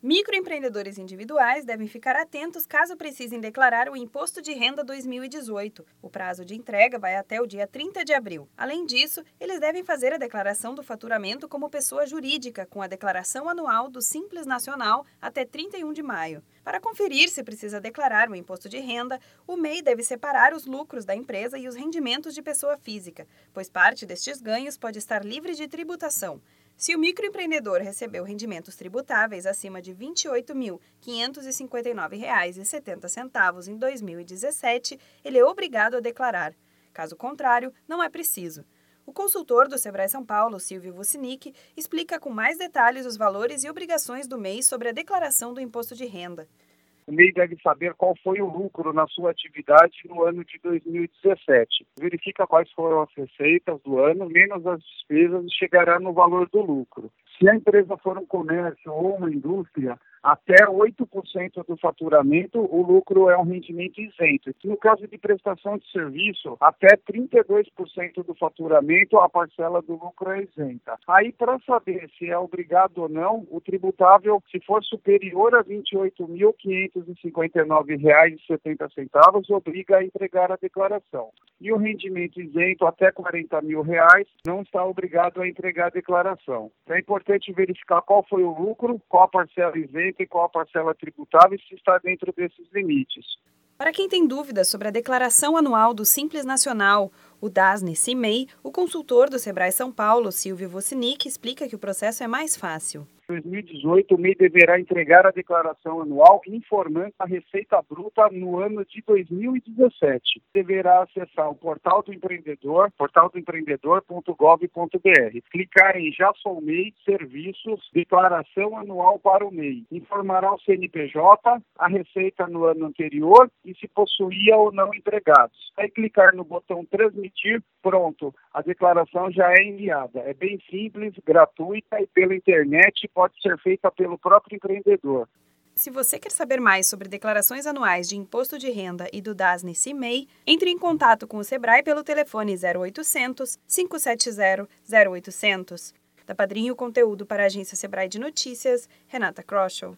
Microempreendedores individuais devem ficar atentos caso precisem declarar o Imposto de Renda 2018. O prazo de entrega vai até o dia 30 de abril. Além disso, eles devem fazer a declaração do faturamento como pessoa jurídica, com a declaração anual do Simples Nacional até 31 de maio. Para conferir se precisa declarar o imposto de renda, o MEI deve separar os lucros da empresa e os rendimentos de pessoa física, pois parte destes ganhos pode estar livre de tributação. Se o microempreendedor recebeu rendimentos tributáveis acima de R$ 28.559,70 em 2017, ele é obrigado a declarar. Caso contrário, não é preciso. O consultor do Sebrae São Paulo, Silvio Vucinic, explica com mais detalhes os valores e obrigações do mês sobre a declaração do imposto de renda. O MEI deve saber qual foi o lucro na sua atividade no ano de 2017. Verifica quais foram as receitas do ano, menos as despesas, e chegará no valor do lucro. Se a empresa for um comércio ou uma indústria, até 8% do faturamento, o lucro é um rendimento isento. No caso de prestação de serviço, até 32% do faturamento, a parcela do lucro é isenta. Aí, para saber se é obrigado ou não, o tributável, se for superior a R$ 28.559,70, obriga a entregar a declaração. E o rendimento isento até 40 mil reais não está obrigado a entregar a declaração. É importante verificar qual foi o lucro, qual a parcela isenta e qual a parcela tributável e se está dentro desses limites. Para quem tem dúvidas sobre a declaração anual do Simples Nacional, o DASNE CIMEI, o consultor do Sebrae São Paulo, Silvio Vocinic, explica que o processo é mais fácil. 2018, o MEI deverá entregar a declaração anual informando a receita bruta no ano de 2017. Deverá acessar o portal do empreendedor, portaldoempreendedor.gov.br. Clicar em Já sou MEI, serviços, declaração anual para o MEI. Informará o CNPJ, a receita no ano anterior e se possuía ou não empregados. Aí clicar no botão transmitir, pronto, a declaração já é enviada. É bem simples, gratuita e pela internet pode ser feita pelo próprio empreendedor. Se você quer saber mais sobre declarações anuais de imposto de renda e do DASNE CIMEI, entre em contato com o Sebrae pelo telefone 0800 570 0800. Da Padrinho Conteúdo para a agência Sebrae de Notícias, Renata Kroschel.